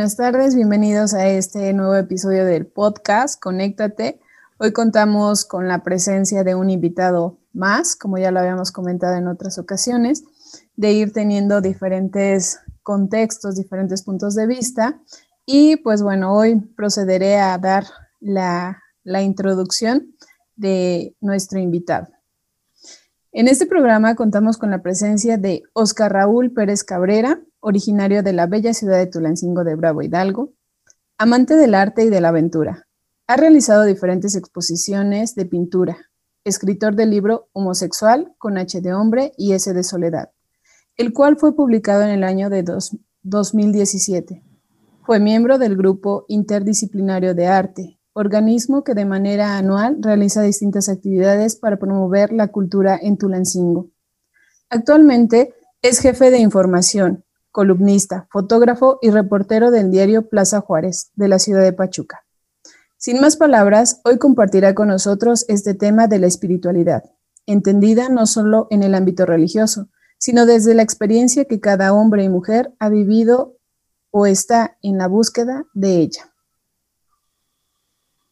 Buenas tardes, bienvenidos a este nuevo episodio del podcast Conéctate. Hoy contamos con la presencia de un invitado más, como ya lo habíamos comentado en otras ocasiones, de ir teniendo diferentes contextos, diferentes puntos de vista. Y pues bueno, hoy procederé a dar la, la introducción de nuestro invitado. En este programa contamos con la presencia de Oscar Raúl Pérez Cabrera, originario de la bella ciudad de Tulancingo de Bravo Hidalgo, amante del arte y de la aventura. Ha realizado diferentes exposiciones de pintura, escritor del libro Homosexual con H de hombre y S de soledad, el cual fue publicado en el año de 2017. Fue miembro del grupo interdisciplinario de arte, organismo que de manera anual realiza distintas actividades para promover la cultura en Tulancingo. Actualmente es jefe de información, columnista, fotógrafo y reportero del diario Plaza Juárez de la ciudad de Pachuca. Sin más palabras, hoy compartirá con nosotros este tema de la espiritualidad, entendida no solo en el ámbito religioso, sino desde la experiencia que cada hombre y mujer ha vivido o está en la búsqueda de ella.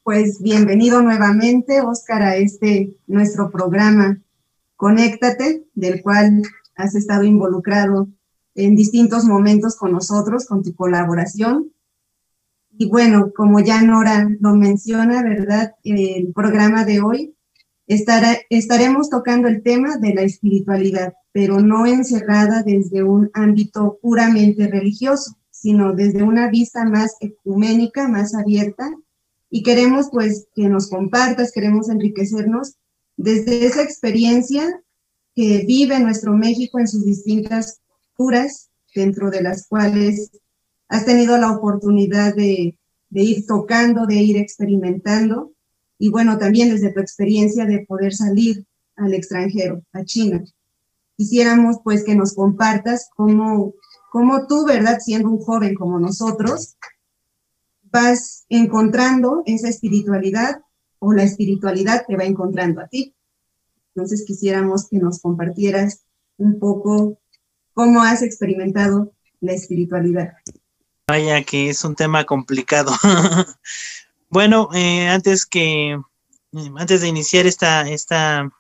Pues bienvenido nuevamente, Óscar, a este nuestro programa Conéctate, del cual has estado involucrado en distintos momentos con nosotros, con tu colaboración. Y bueno, como ya Nora lo menciona, ¿verdad? El programa de hoy estará, estaremos tocando el tema de la espiritualidad, pero no encerrada desde un ámbito puramente religioso, sino desde una vista más ecuménica, más abierta. Y queremos pues que nos compartas, queremos enriquecernos desde esa experiencia que vive nuestro México en sus distintas dentro de las cuales has tenido la oportunidad de, de ir tocando, de ir experimentando y bueno, también desde tu experiencia de poder salir al extranjero, a China. Quisiéramos pues que nos compartas cómo, cómo tú, ¿verdad? Siendo un joven como nosotros, vas encontrando esa espiritualidad o la espiritualidad te va encontrando a ti. Entonces quisiéramos que nos compartieras un poco ¿Cómo has experimentado la espiritualidad? Vaya que es un tema complicado. bueno, eh, antes que eh, antes de iniciar esta, esta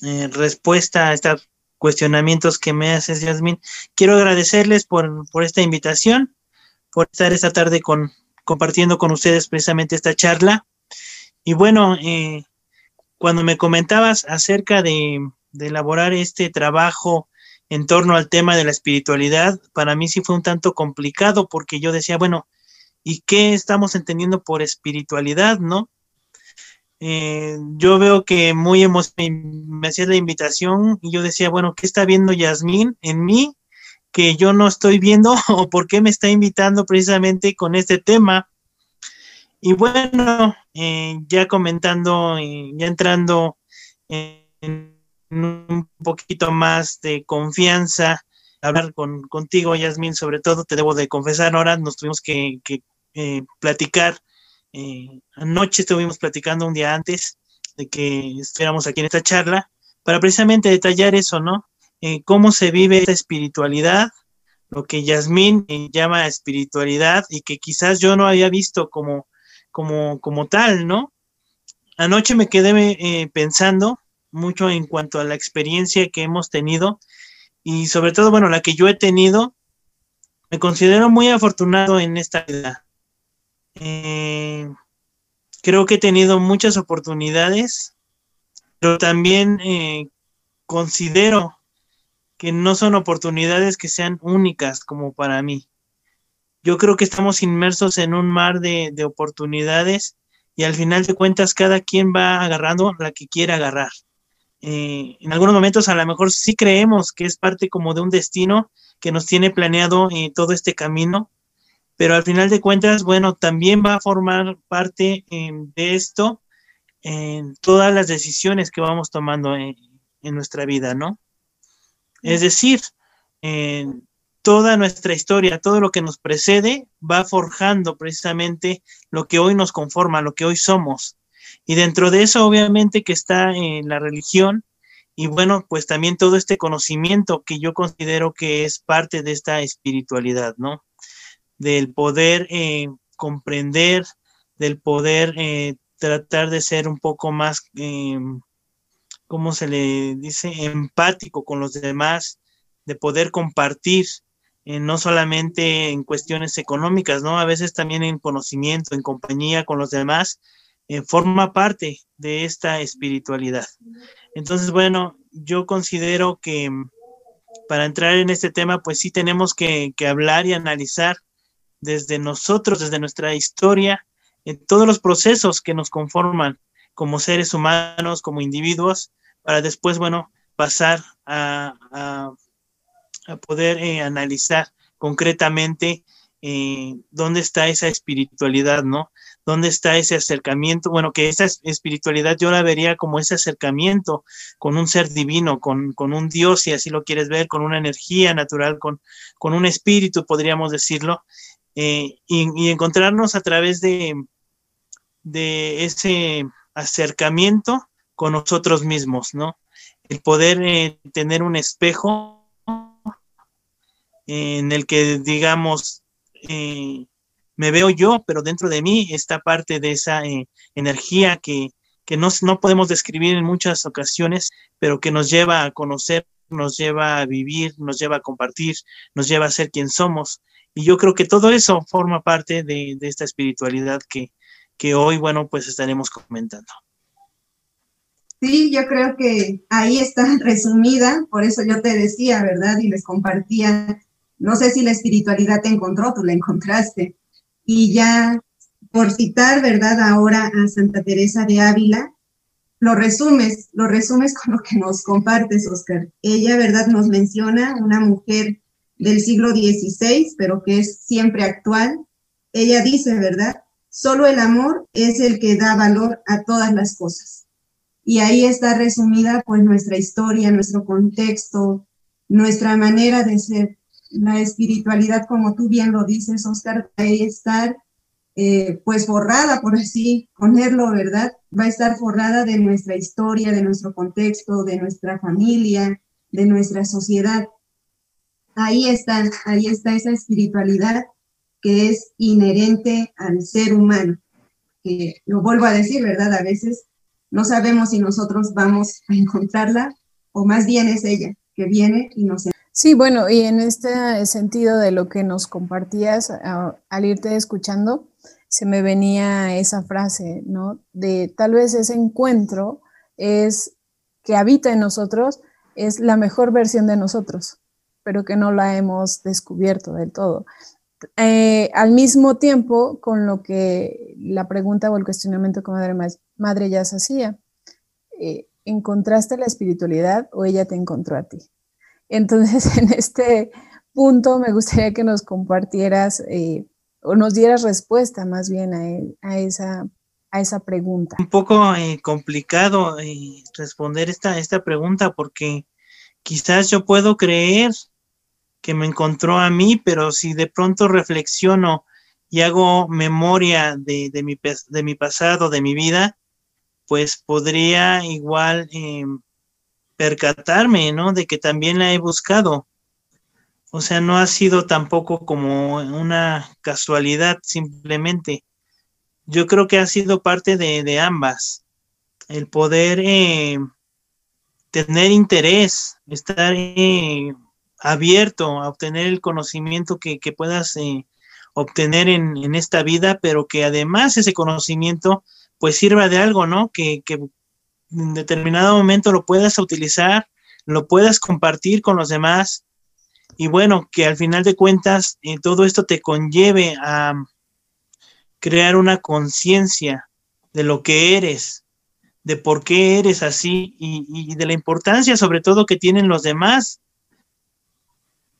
eh, respuesta a estos cuestionamientos que me haces, Yasmin, quiero agradecerles por, por esta invitación, por estar esta tarde con, compartiendo con ustedes precisamente esta charla. Y bueno, cuando me comentabas acerca de, de elaborar este trabajo en torno al tema de la espiritualidad, para mí sí fue un tanto complicado porque yo decía, bueno, ¿y qué estamos entendiendo por espiritualidad, no? Eh, yo veo que muy me hacía la invitación y yo decía, bueno, ¿qué está viendo Yasmín en mí que yo no estoy viendo o por qué me está invitando precisamente con este tema? Y bueno, eh, ya comentando, eh, ya entrando en un poquito más de confianza, hablar con, contigo, Yasmin, sobre todo, te debo de confesar, ahora nos tuvimos que, eh, platicar. Eh, anoche estuvimos platicando un día antes de que estuviéramos aquí en esta charla, para precisamente detallar eso, ¿no? Eh, cómo se vive esta espiritualidad, lo que Yasmín llama espiritualidad y que quizás yo no había visto como, como, como tal, ¿no? Anoche me quedé pensando mucho en cuanto a la experiencia que hemos tenido y sobre todo, bueno, la que yo he tenido. Me considero muy afortunado en esta vida. Eh, creo que he tenido muchas oportunidades, pero también eh, considero que no son oportunidades que sean únicas como para mí. Yo creo que estamos inmersos en un mar de, de oportunidades y al final de cuentas cada quien va agarrando la que quiere agarrar. Eh, en algunos momentos a lo mejor sí creemos que es parte como de un destino que nos tiene planeado eh, todo este camino, pero al final de cuentas, bueno, también va a formar parte eh, de esto en todas las decisiones que vamos tomando en, nuestra vida, ¿no? Es decir, toda nuestra historia, todo lo que nos precede, va forjando precisamente lo que hoy nos conforma, lo que hoy somos. Y dentro de eso, obviamente, que está en la religión y bueno, pues también todo este conocimiento que yo considero que es parte de esta espiritualidad, ¿no? del poder eh, comprender, del poder eh, tratar de ser un poco más, eh, ¿cómo se le dice?, empático con los demás, de poder compartir, no solamente en cuestiones económicas, ¿no? A veces también en conocimiento, en compañía con los demás, forma parte de esta espiritualidad. Entonces, bueno, yo considero que para entrar en este tema, pues sí tenemos que, hablar y analizar desde nosotros, desde nuestra historia, en todos los procesos que nos conforman como seres humanos, como individuos, para después, bueno, pasar a, poder eh, analizar concretamente eh, dónde está esa espiritualidad, ¿no? ¿Dónde está ese acercamiento? Bueno, que esa espiritualidad yo la vería como ese acercamiento con un ser divino, con, un Dios, si así lo quieres ver, con una energía natural, con, con un espíritu, podríamos decirlo, eh, y, encontrarnos a través de, de ese acercamiento con nosotros mismos, ¿no? El poder eh, tener un espejo en el que, digamos, eh, me veo yo, pero dentro de mí está parte de esa eh, energía que, no, no, podemos describir en muchas ocasiones, pero que nos lleva a conocer, nos lleva a vivir, nos lleva a compartir, nos lleva a ser quien somos. Y yo creo que todo eso forma parte de, esta espiritualidad que, que hoy, bueno, pues estaremos comentando. Sí, yo creo que ahí está resumida, por eso yo te decía, ¿verdad? Y les compartía no sé si la espiritualidad te encontró, tú la encontraste. Y ya por citar, ¿verdad? Ahora a Santa Teresa de Ávila, lo resumes, lo resumes con lo que nos compartes, Oscar. Ella, ¿verdad? Nos menciona una mujer del siglo XVI, pero que es siempre actual. Ella dice, ¿verdad? Solo el amor es el que da valor a todas las cosas. Y ahí está resumida pues nuestra historia, nuestro contexto, nuestra manera de ser la espiritualidad, como tú bien lo dices, Oscar, va a estar eh, pues forrada, por así ponerlo, ¿verdad? Va a estar forrada de nuestra historia, de nuestro contexto, de nuestra familia, de nuestra sociedad. Ahí está, ahí está esa espiritualidad que es inherente al ser humano. Que lo vuelvo a decir, ¿verdad? A veces no sabemos si nosotros vamos a encontrarla o más bien es ella que viene y nos Sí, bueno, y en este sentido de lo que nos compartías al irte escuchando, se me venía esa frase, ¿no? De tal vez ese encuentro es que habita en nosotros, es la mejor versión de nosotros, pero que no la hemos descubierto del todo. Eh, al mismo tiempo, con lo que la pregunta o el cuestionamiento que Madre, madre ya se hacía, eh, ¿encontraste la espiritualidad o ella te encontró a ti? Entonces, en este punto me gustaría que nos compartieras eh, o nos dieras respuesta más bien a, esa, a esa pregunta. Un poco eh, complicado eh, responder esta, esta pregunta porque quizás yo puedo creer que me encontró a mí, pero si de pronto reflexiono y hago memoria de, mi, de mi pasado, de mi vida, pues podría igual em, percatarme, ¿no? De que también la he buscado. O sea, no ha sido tampoco como una casualidad simplemente. Yo creo que ha sido parte de, ambas. El poder eh, tener interés, estar eh, abierto a obtener el conocimiento que, puedas eh, obtener en, esta vida, pero que además ese conocimiento pues sirva de algo, ¿no? Que, que, en determinado momento lo puedas utilizar, lo puedas compartir con los demás y bueno, que al final de cuentas eh, todo esto te conlleve a crear una conciencia de lo que eres, de por qué eres así y, y, de la importancia sobre todo que tienen los demás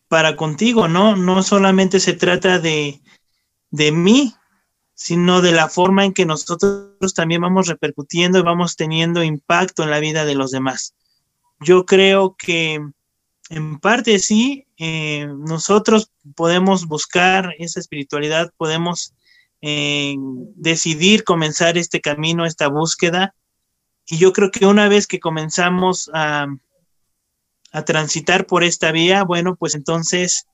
para contigo, ¿no? No solamente se trata de, de mí, sino de la forma en que nosotros también vamos repercutiendo y vamos teniendo impacto en la vida de los demás. Yo creo que en parte sí, eh, nosotros podemos buscar esa espiritualidad, podemos eh, decidir comenzar este camino, esta búsqueda. Y yo creo que una vez que comenzamos a, a transitar por esta vía, bueno, pues entonces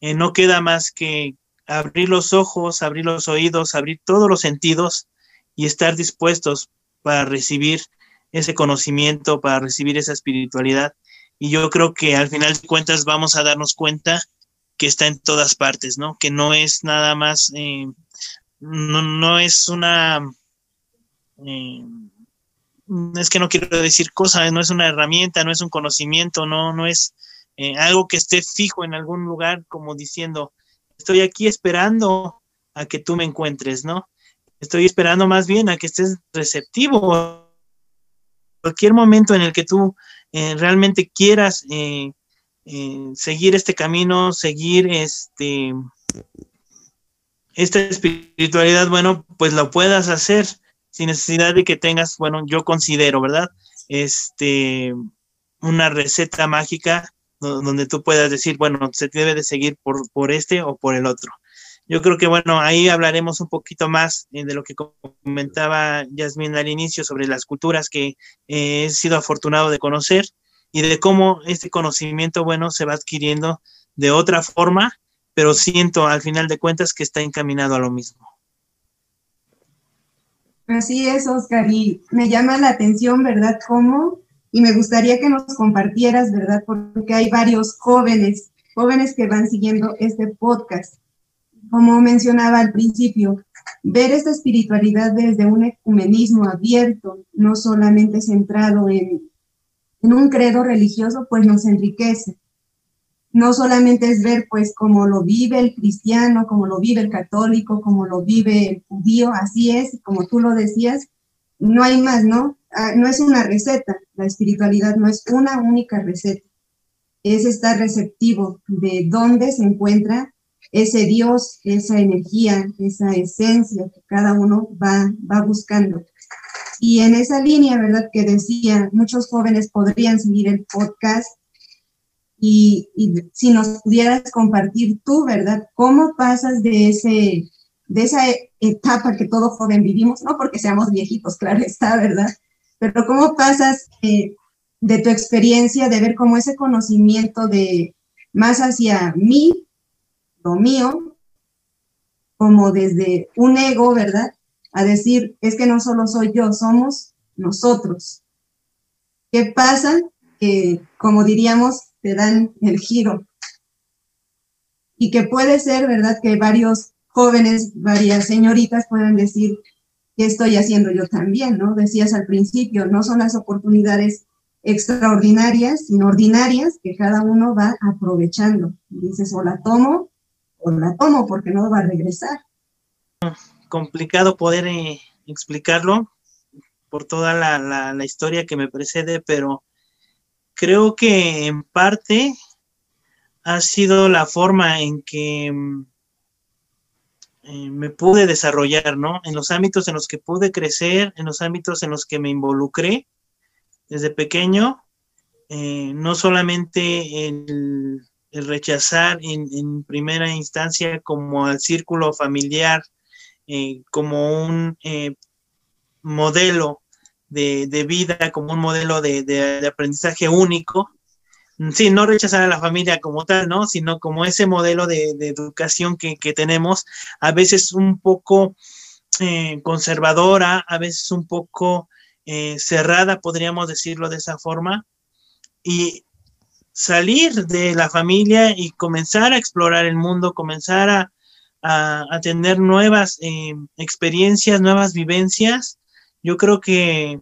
eh, no queda más que abrir los ojos, abrir los oídos, abrir todos los sentidos y estar dispuestos para recibir ese conocimiento, para recibir esa espiritualidad. Y yo creo que al final de cuentas vamos a darnos cuenta que está en todas partes, ¿no? Que no es nada más, eh, no, es una, eh, es que no quiero decir cosas, no es una herramienta, no es un conocimiento, no, no es eh, algo que esté fijo en algún lugar como diciendo, estoy aquí esperando a que tú me encuentres, ¿no? Estoy esperando más bien a que estés receptivo. Cualquier momento en el que tú eh, realmente quieras eh, seguir este camino, seguir este esta espiritualidad, bueno, pues lo puedas hacer sin necesidad de que tengas, bueno, yo considero, ¿verdad? Este, una receta mágica donde tú puedas decir, bueno, se debe de seguir por, por este o por el otro. Yo creo que, bueno, ahí hablaremos un poquito más eh, de lo que comentaba Yasmin al inicio sobre las culturas que eh, he sido afortunado de conocer y de cómo este conocimiento, bueno, se va adquiriendo de otra forma, pero siento al final de cuentas que está encaminado a lo mismo. Así es, Oscar, y me llama la atención, ¿verdad? Cómo, y me gustaría que nos compartieras, ¿verdad? Porque hay varios jóvenes, jóvenes que van siguiendo este podcast. Como mencionaba al principio, ver esta espiritualidad desde un ecumenismo abierto, no solamente centrado en, en un credo religioso, pues nos enriquece no solamente es ver pues cómo lo vive el cristiano, como lo vive el católico, como lo vive el judío, así es, como tú lo decías, no hay más, ¿no? Ah, no es una receta, la espiritualidad no es una única receta, es estar receptivo de dónde se encuentra ese Dios, esa energía, esa esencia que cada uno va, va buscando. Y en esa línea, ¿verdad? Que decía, muchos jóvenes podrían seguir el podcast y, si nos pudieras compartir tú, ¿verdad? ¿Cómo pasas de, ese, de esa etapa que todo joven vivimos? No porque seamos viejitos, claro está, ¿verdad? Pero ¿cómo pasas eh, de tu experiencia de ver cómo ese conocimiento de más hacia mí, lo mío, como desde un ego, ¿verdad? A decir, es que no solo soy yo, somos nosotros. ¿Qué pasa? Que, como diríamos, te dan el giro. Y que puede ser, ¿verdad? Que varios jóvenes, varias señoritas puedan decir, ¿qué estoy haciendo yo también? ¿No? Decías al principio, no son las oportunidades extraordinarias, sino ordinarias que cada uno va aprovechando. Dices, o la tomo, o la tomo porque no va a regresar. Complicado poder eh, explicarlo por toda la, historia que me precede, pero creo que en parte ha sido la forma en que mm, eh, me pude desarrollar, ¿no? En los ámbitos en los que pude crecer, en los ámbitos en los que me involucré desde pequeño, eh, no solamente el, rechazar en, primera instancia como al círculo familiar, eh, como un modelo de, vida como un modelo de, aprendizaje único. Sí, no rechazar a la familia como tal, ¿no? Sino como ese modelo de, educación que, tenemos, a veces un poco eh, conservadora, a veces un poco eh, cerrada, podríamos decirlo de esa forma, y salir de la familia y comenzar a explorar el mundo, comenzar a, tener nuevas eh, experiencias, nuevas vivencias, yo creo que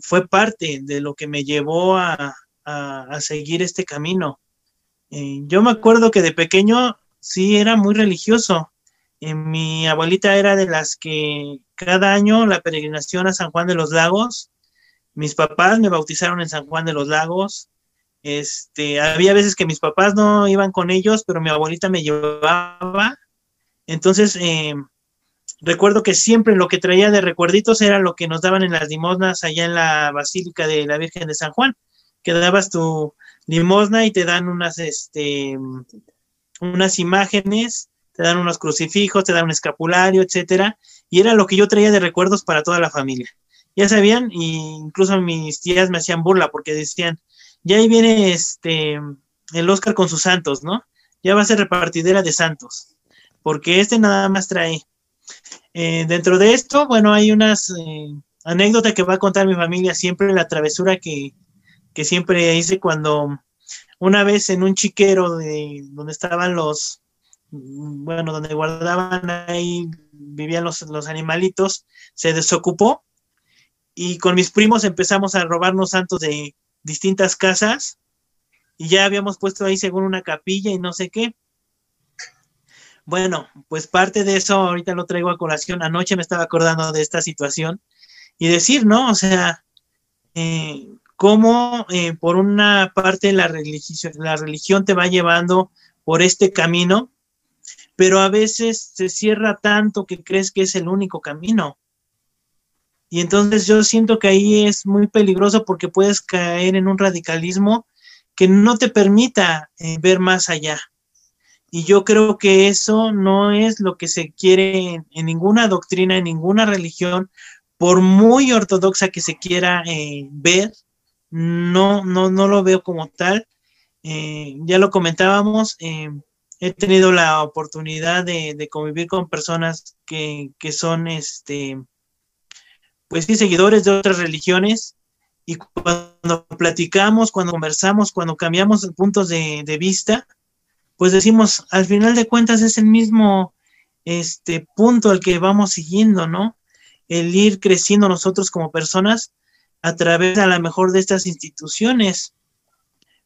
fue parte de lo que me llevó a, seguir este camino. Eh, yo me acuerdo que de pequeño sí era muy religioso. Eh, mi abuelita era de las que cada año la peregrinación a San Juan de los Lagos, mis papás me bautizaron en San Juan de los Lagos. Este, había veces que mis papás no iban con ellos, pero mi abuelita me llevaba. Entonces, recuerdo que siempre lo que traía de recuerditos era lo que nos daban en las limosnas allá en la Basílica de la Virgen de San Juan, que dabas tu limosna y te dan unas, este, unas imágenes, te dan unos crucifijos, te dan un escapulario, etcétera, y era lo que yo traía de recuerdos para toda la familia. Ya sabían, y incluso mis tías me hacían burla porque decían, ya ahí viene este el Oscar con sus santos, ¿no? Ya va a ser repartidera de santos. porque este nada más trae. Eh, dentro de esto, bueno, hay unas eh, anécdotas que va a contar mi familia, siempre la travesura que, que siempre hice cuando una vez en un chiquero de donde estaban los, bueno, donde guardaban ahí, vivían los, los animalitos, se desocupó y con mis primos empezamos a robarnos santos de distintas casas y ya habíamos puesto ahí según una capilla y no sé qué. Bueno, pues parte de eso ahorita lo traigo a colación. Anoche me estaba acordando de esta situación y decir, ¿no? O sea, eh, cómo eh, por una parte la religión, te va llevando por este camino, pero a veces se cierra tanto que crees que es el único camino. Y entonces yo siento que ahí es muy peligroso porque puedes caer en un radicalismo que no te permita eh, ver más allá. Y yo creo que eso no es lo que se quiere en, ninguna doctrina, en ninguna religión, por muy ortodoxa que se quiera eh, ver, no, no, no lo veo como tal. Eh, ya lo comentábamos, he tenido la oportunidad de, de convivir con personas que, que son este, pues sí, seguidores de otras religiones, y cuando platicamos, cuando conversamos, cuando cambiamos puntos de, vista, pues decimos, al final de cuentas es el mismo este punto al que vamos siguiendo, ¿no? El ir creciendo nosotros como personas a través a lo mejor de estas instituciones.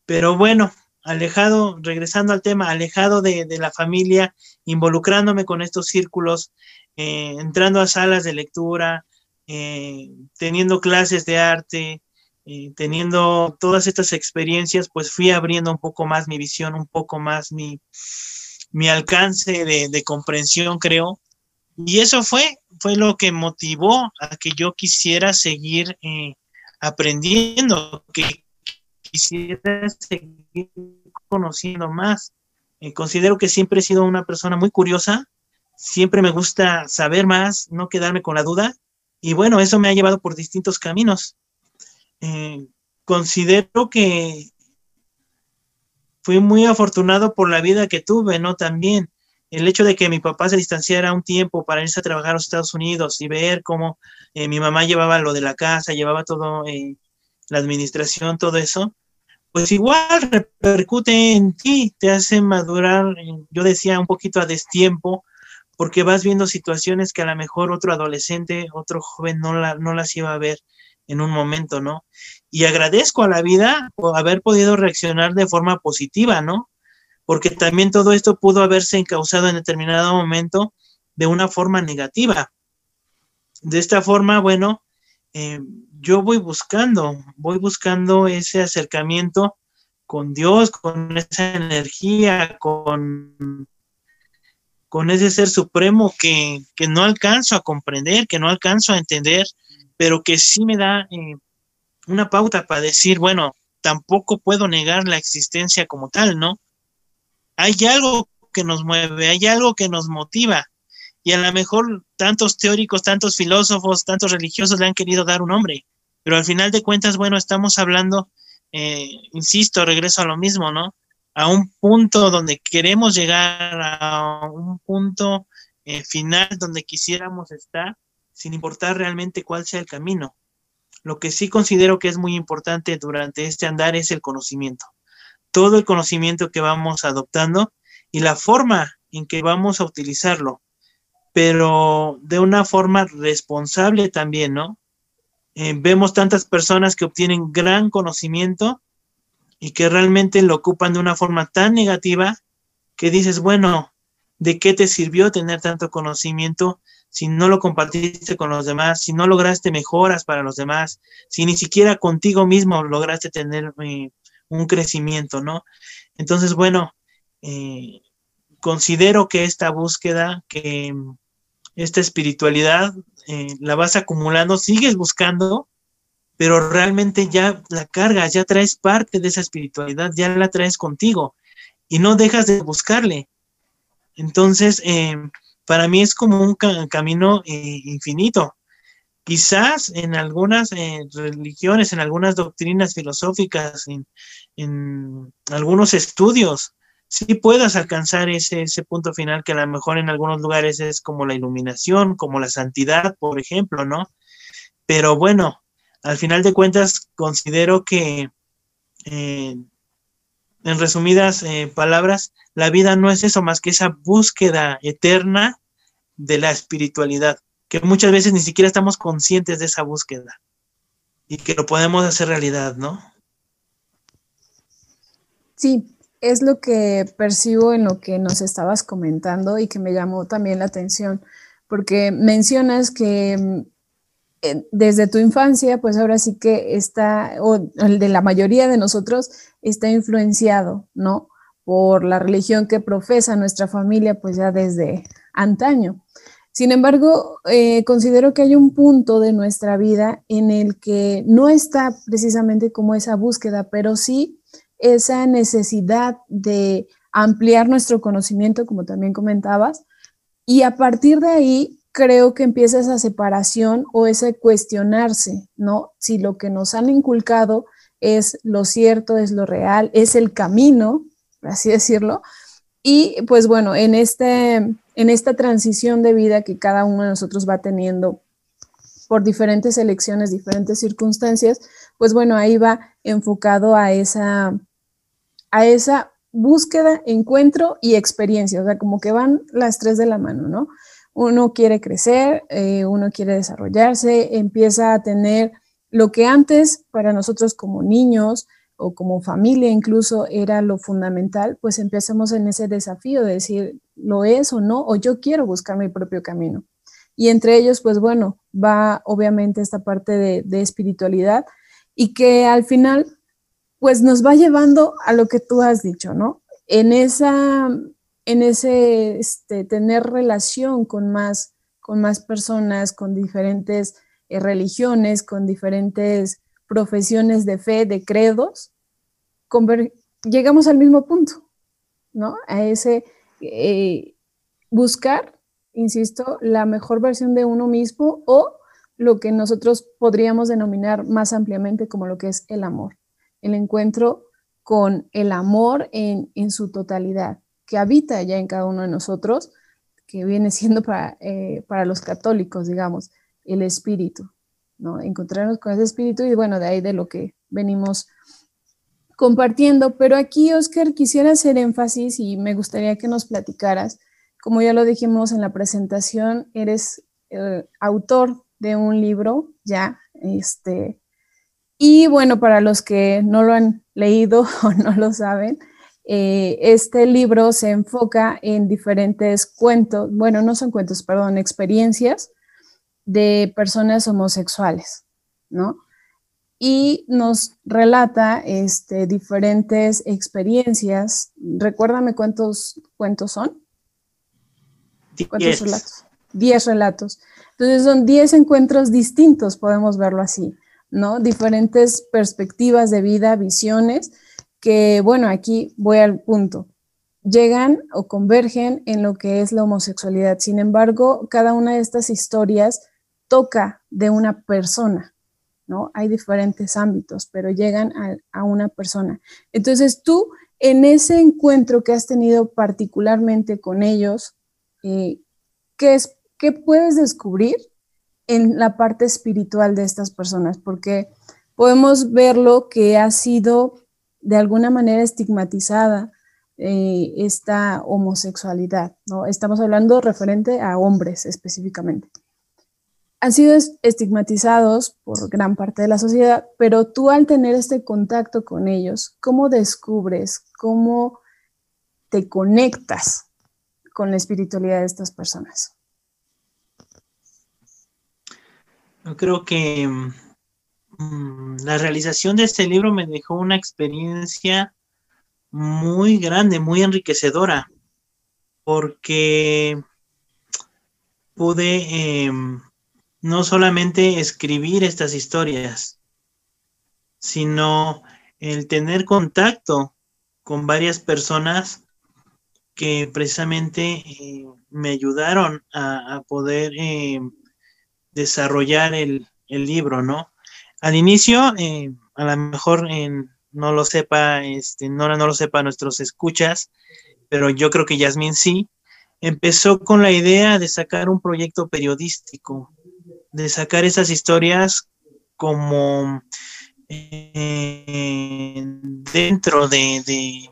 Pero bueno, alejado, regresando al tema, alejado de, la familia, involucrándome con estos círculos, eh, entrando a salas de lectura, eh, teniendo clases de arte, eh, teniendo todas estas experiencias, pues fui abriendo un poco más mi visión, un poco más mi, mi alcance de, comprensión, creo. Y eso fue, fue lo que motivó a que yo quisiera seguir aprendiendo, que quisiera seguir conociendo más. considero que siempre he sido una persona muy curiosa, siempre me gusta saber más, no quedarme con la duda y bueno, eso me ha llevado por distintos caminos. Eh, considero que fui muy afortunado por la vida que tuve, ¿no? También el hecho de que mi papá se distanciara un tiempo para irse a trabajar a los Estados Unidos y ver cómo eh, mi mamá llevaba lo de la casa, llevaba todo, eh, la administración, todo eso, pues igual repercute en ti, te hace madurar, yo decía, un poquito a destiempo, porque vas viendo situaciones que a lo mejor otro adolescente, otro joven no, la, no las iba a ver en un momento, ¿no? Y agradezco a la vida por haber podido reaccionar de forma positiva, ¿no? Porque también todo esto pudo haberse encausado en determinado momento de una forma negativa. De esta forma, bueno, eh, yo voy buscando, voy buscando ese acercamiento con Dios, con esa energía, con con ese ser supremo que, no alcanzo a comprender, que no alcanzo a entender, pero que sí me da eh, una pauta para decir, bueno, tampoco puedo negar la existencia como tal, ¿no? Hay algo que nos mueve, hay algo que nos motiva, y a lo mejor tantos teóricos, tantos filósofos, tantos religiosos le han querido dar un nombre, pero al final de cuentas, bueno, estamos hablando, eh, insisto, regreso a lo mismo, ¿no? a un punto donde queremos llegar, a un punto eh, final donde quisiéramos estar, sin importar realmente cuál sea el camino. Lo que sí considero que es muy importante durante este andar es el conocimiento. Todo el conocimiento que vamos adoptando y la forma en que vamos a utilizarlo, pero de una forma responsable también, ¿no? Eh, vemos tantas personas que obtienen gran conocimiento y que realmente lo ocupan de una forma tan negativa que dices, bueno, ¿de qué te sirvió tener tanto conocimiento si no lo compartiste con los demás, si no lograste mejoras para los demás, si ni siquiera contigo mismo lograste tener eh, un crecimiento, ¿no? Entonces, bueno, eh, considero que esta búsqueda, que esta espiritualidad, eh, la vas acumulando, sigues buscando, pero realmente ya la cargas, ya traes parte de esa espiritualidad, ya la traes contigo y no dejas de buscarle. Entonces, eh, para mí es como un camino infinito. Quizás en algunas eh, religiones, en algunas doctrinas filosóficas, en, algunos estudios, sí puedas alcanzar ese, ese punto final que a lo mejor en algunos lugares es como la iluminación, como la santidad, por ejemplo, ¿no? Pero bueno, al final de cuentas considero que, eh, en resumidas eh, palabras, la vida no es eso más que esa búsqueda eterna de la espiritualidad, que muchas veces ni siquiera estamos conscientes de esa búsqueda y que lo podemos hacer realidad, ¿no? Sí, es lo que percibo en lo que nos estabas comentando y que me llamó también la atención, porque mencionas que mm, desde tu infancia, pues ahora sí que está, o el de la mayoría de nosotros, está influenciado, ¿no? Por la religión que profesa nuestra familia, pues ya desde antaño. Sin embargo, eh, considero que hay un punto de nuestra vida en el que no está precisamente como esa búsqueda, pero sí esa necesidad de ampliar nuestro conocimiento, como también comentabas, y a partir de ahí creo que empieza esa separación o ese cuestionarse, ¿no? Si lo que nos han inculcado es lo cierto, es lo real, es el camino, por así decirlo. Y pues bueno, en, este, en esta transición de vida que cada uno de nosotros va teniendo por diferentes elecciones, diferentes circunstancias, pues bueno, ahí va enfocado a esa a esa búsqueda, encuentro y experiencia, o sea, como que van las tres de la mano, ¿no? Uno quiere crecer, eh, uno quiere desarrollarse, empieza a tener lo que antes para nosotros como niños o como familia incluso era lo fundamental, pues empezamos en ese desafío de decir, ¿lo es o no? O yo quiero buscar mi propio camino. Y entre ellos, pues bueno, va obviamente esta parte de, de espiritualidad y que al final pues nos va llevando a lo que tú has dicho, ¿no? En esa, en ese, este, tener relación con más, con más personas, con diferentes eh, religiones, con diferentes profesiones de fe, de credos, llegamos al mismo punto, ¿no? A ese eh, buscar, insisto, la mejor versión de uno mismo o lo que nosotros podríamos denominar más ampliamente como lo que es el amor el encuentro con el amor en, su totalidad, que habita ya en cada uno de nosotros, que viene siendo para, eh, para los católicos, digamos, el espíritu, ¿no? Encontrarnos con ese espíritu y bueno, de ahí de lo que venimos compartiendo. Pero aquí, Oscar, quisiera hacer énfasis y me gustaría que nos platicaras, como ya lo dijimos en la presentación, eres eh, autor de un libro ya, este, y bueno, para los que no lo han leído o no lo saben, eh, este libro se enfoca en diferentes cuentos, bueno, no son cuentos, perdón, experiencias de personas homosexuales, ¿no? Y nos relata este, diferentes experiencias. Recuérdame cuántos cuentos son. ¿Cuántos relatos? Diez relatos. Entonces son diez encuentros distintos, podemos verlo así. ¿no? Diferentes perspectivas de vida, visiones, que, bueno, aquí voy al punto. Llegan o convergen en lo que es la homosexualidad. Sin embargo, cada una de estas historias toca de una persona, ¿no? Hay diferentes ámbitos, pero llegan a, una persona. Entonces, tú, en ese encuentro que has tenido particularmente con ellos, eh, ¿qué, es, ¿qué puedes descubrir en la parte espiritual de estas personas, porque podemos verlo que ha sido de alguna manera estigmatizada eh, esta homosexualidad, ¿no? Estamos hablando referente a hombres específicamente. Han sido estigmatizados por gran parte de la sociedad, pero tú al tener este contacto con ellos, ¿cómo descubres, cómo te conectas con la espiritualidad de estas personas? Yo creo que mm, la realización de este libro me dejó una experiencia muy grande, muy enriquecedora, porque pude em, no solamente escribir estas historias, sino el tener contacto con varias personas que precisamente eh, me ayudaron a, poder em, desarrollar el, libro, ¿no? Al inicio, eh, a lo mejor no lo sepa, este, no, no lo sepa nuestros escuchas, pero yo creo que Yasmín sí, empezó con la idea de sacar un proyecto periodístico, de sacar esas historias como eh, dentro de,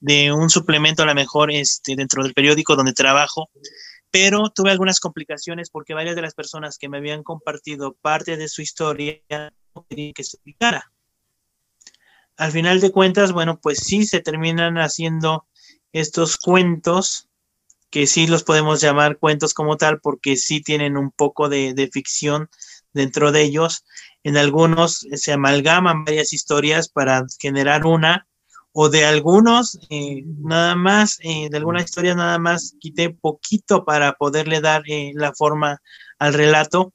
de, un suplemento a lo mejor este, dentro del periódico donde trabajo, pero tuve algunas complicaciones porque varias de las personas que me habían compartido parte de su historia no querían que se explicara. Al final de cuentas, bueno, pues sí se terminan haciendo estos cuentos, que sí los podemos llamar cuentos como tal, porque sí tienen un poco de, ficción dentro de ellos. En algunos se amalgaman varias historias para generar una, o de algunos, eh, nada más, eh, de algunas historias nada más quité poquito para poderle dar eh, la forma al relato.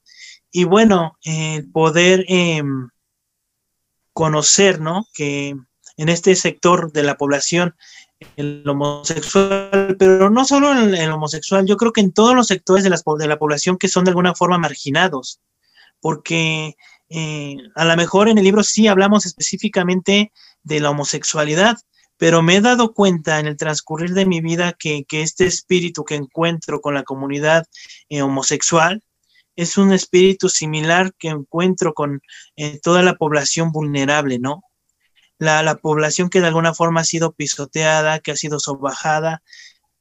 Y bueno, poder em, conocer, ¿no? Que en este sector de la población el homosexual, pero no solo el, el, homosexual, yo creo que en todos los sectores de la, de la población que son de alguna forma marginados, porque eh, a lo mejor en el libro sí hablamos específicamente de la homosexualidad, pero me he dado cuenta en el transcurrir de mi vida que, que este espíritu que encuentro con la comunidad eh, homosexual es un espíritu similar que encuentro con eh, toda la población vulnerable, ¿no? La, población que de alguna forma ha sido pisoteada, que ha sido sobajada,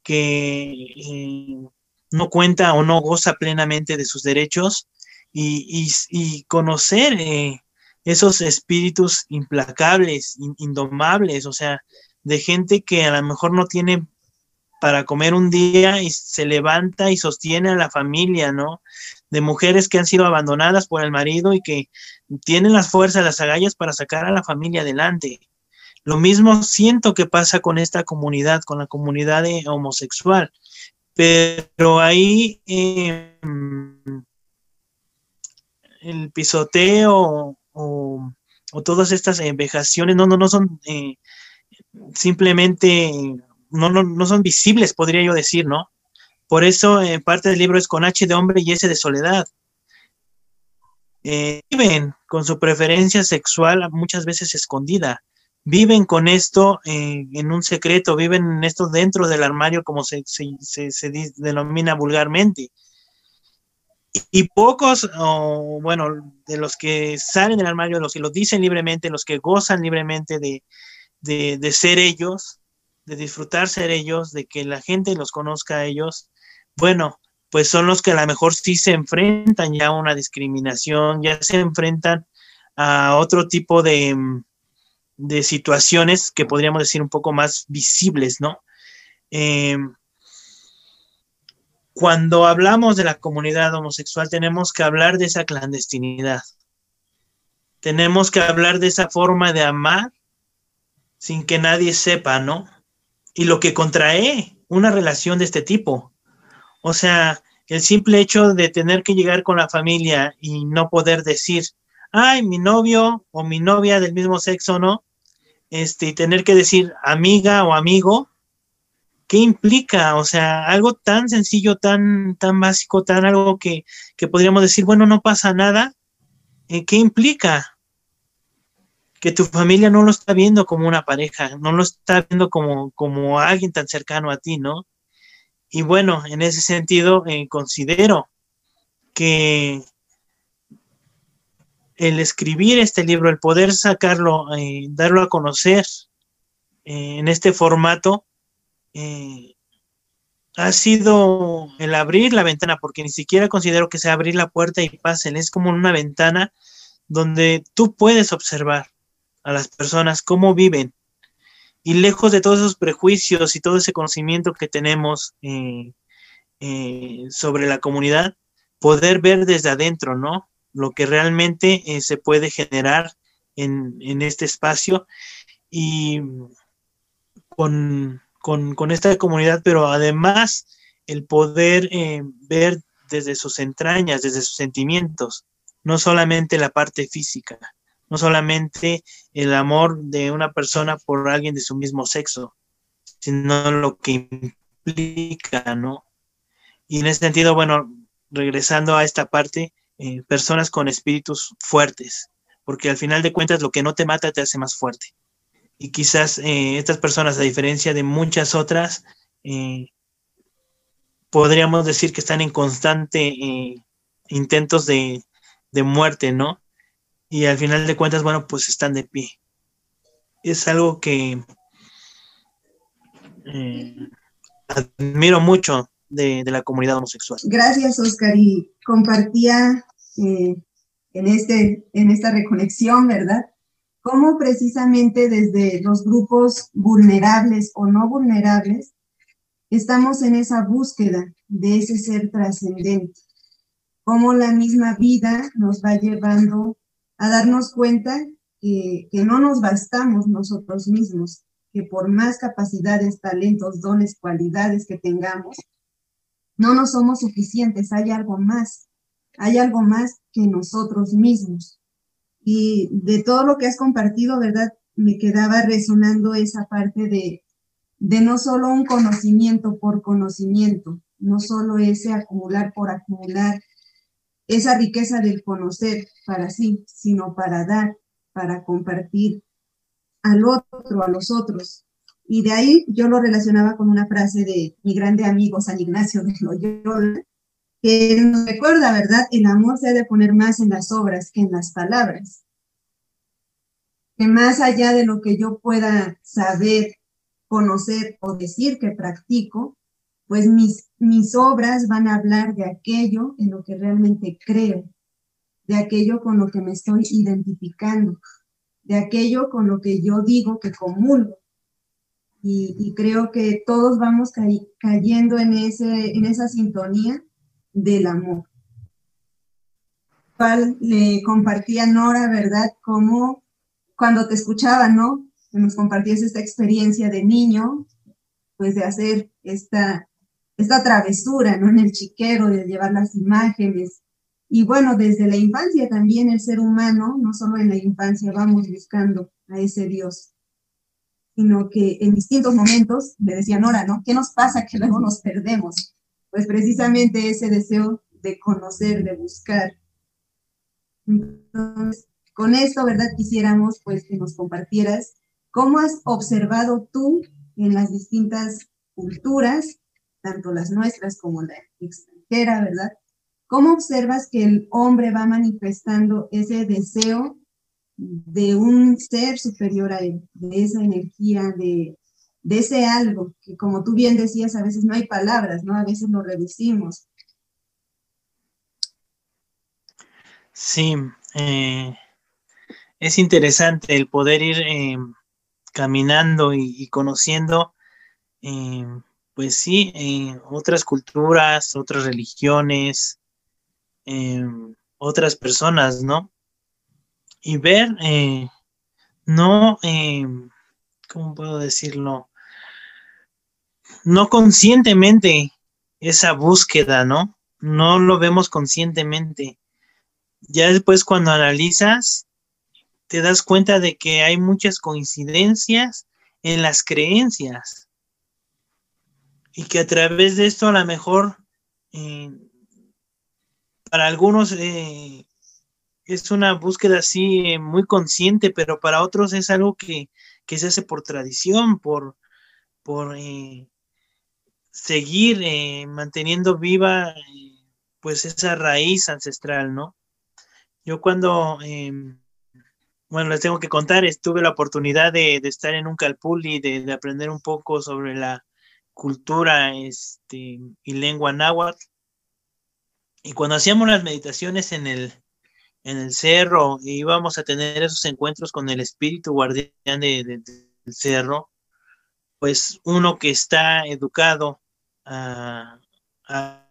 que eh, no cuenta o no goza plenamente de sus derechos y, conocer eh, esos espíritus implacables, indomables, o sea, de gente que a lo mejor no tiene para comer un día y se levanta y sostiene a la familia, ¿no? De mujeres que han sido abandonadas por el marido y que tienen las fuerzas, las agallas para sacar a la familia adelante. Lo mismo siento que pasa con esta comunidad, con la comunidad homosexual, pero ahí em, el pisoteo o, todas estas vejaciones no, no, no son eh, simplemente no, no, son visibles, podría yo decir, ¿no? Por eso en parte del libro es con H de hombre y S de soledad. Eh, viven con su preferencia sexual muchas veces escondida. Viven con esto eh, en un secreto, viven en esto dentro del armario, como se, denomina vulgarmente. Y, pocos, bueno, de los que salen del armario, los que lo dicen libremente, los que gozan libremente de, de ser ellos, de disfrutar ser ellos, de que la gente los conozca a ellos, bueno, pues son los que a lo mejor sí se enfrentan ya a una discriminación, ya se enfrentan a otro tipo de, de situaciones que podríamos decir un poco más visibles, ¿no? Em, cuando hablamos de la comunidad homosexual tenemos que hablar de esa clandestinidad. Tenemos que hablar de esa forma de amar sin que nadie sepa, ¿no? Y lo que contrae una relación de este tipo. O sea, el simple hecho de tener que llegar con la familia y no poder decir, ay, mi novio o mi novia del mismo sexo, ¿no? Este, y tener que decir amiga o amigo, ¿qué implica? O sea, algo tan sencillo, tan, tan básico, tan algo que, que podríamos decir, bueno, no pasa nada, eh, ¿qué implica? Que tu familia no lo está viendo como una pareja, no lo está viendo como, como alguien tan cercano a ti, ¿no? Y bueno, en ese sentido, eh, considero que el escribir este libro, el poder sacarlo, eh, darlo a conocer eh, en este formato, ha sido el abrir la ventana, porque ni siquiera considero que sea abrir la puerta y pasen, es como una ventana donde tú puedes observar a las personas, cómo viven. Y lejos de todos esos prejuicios y todo ese conocimiento que tenemos eh, eh, sobre la comunidad, poder ver desde adentro, ¿no? Lo que realmente eh, se puede generar en, este espacio y con, con, esta comunidad, pero además el poder ver desde sus entrañas, desde sus sentimientos, no solamente la parte física no solamente el amor de una persona por alguien de su mismo sexo, sino lo que implica, ¿no? Y en ese sentido, bueno, regresando a esta parte, eh, personas con espíritus fuertes, porque al final de cuentas lo que no te mata te hace más fuerte. y quizás eh, estas personas, a diferencia de muchas otras, eh, podríamos decir que están en constante intentos de, muerte, ¿no? Y al final de cuentas, bueno, pues están de pie. Es algo que admiro mucho de, la comunidad homosexual. Gracias, Oscar. Y compartía en, este, en esta reconexión, ¿verdad? cómo precisamente desde los grupos vulnerables o no vulnerables estamos en esa búsqueda de ese ser trascendente, cómo la misma vida nos va llevando a darnos cuenta que, que no nos bastamos nosotros mismos, que por más capacidades, talentos, dones, cualidades que tengamos, no nos somos suficientes, hay algo más, hay algo más que nosotros mismos. Y de todo lo que has compartido, ¿verdad? Me quedaba resonando esa parte de, de no solo un conocimiento por conocimiento, no solo ese acumular por acumular, esa riqueza del conocer para sí, sino para dar, para compartir al otro, a los otros. Y de ahí yo lo relacionaba con una frase de mi grande amigo San Ignacio de Loyola, que nos recuerda, ¿verdad? El amor se ha de poner más en las obras que en las palabras. Que más allá de lo que yo pueda saber, conocer o decir que practico, pues mis, mis obras van a hablar de aquello en lo que realmente creo, de aquello con lo que me estoy identificando, de aquello con lo que yo digo que comulgo. Y, creo que todos vamos cayendo en, ese, en esa sintonía del amor. Cual le compartía Nora, ¿verdad? Como cuando te escuchaba, ¿no? Que nos compartías esta experiencia de niño, pues de hacer esta, esta travesura, ¿no? En el chiquero, de llevar las imágenes. Y bueno, desde la infancia también el ser humano, no solo en la infancia vamos buscando a ese Dios, sino que en distintos momentos, me decía Nora, ¿no? ¿Qué nos pasa que luego nos perdemos? pues precisamente ese deseo de conocer, de buscar. Entonces, con esto, ¿verdad? Quisiéramos pues que nos compartieras cómo has observado tú en las distintas culturas, tanto las nuestras como la extranjera, ¿verdad? ¿Cómo observas que el hombre va manifestando ese deseo de un ser superior a él, de esa energía, de de ese algo, que como tú bien decías, a veces no hay palabras, ¿no? A veces lo reducimos. Sí, eh, es interesante el poder ir eh, caminando y, conociendo, eh, pues sí, otras culturas, otras religiones, otras personas, ¿no? Y ver, no, ¿cómo puedo decirlo? no conscientemente esa búsqueda, ¿no? No lo vemos conscientemente. Ya después cuando analizas, te das cuenta de que hay muchas coincidencias en las creencias y que a través de esto a lo mejor eh, para algunos eh, es una búsqueda así eh, muy consciente, pero para otros es algo que, se hace por tradición, por, por seguir manteniendo viva pues esa raíz ancestral, ¿no? Yo cuando, em, bueno, les tengo que contar, tuve la oportunidad de, estar en un calpulli, de, de, aprender un poco sobre la cultura este, y lengua náhuatl. Y cuando hacíamos las meditaciones en el, en el cerro, íbamos a tener esos encuentros con el espíritu guardián del cerro, pues uno que está educado a, a,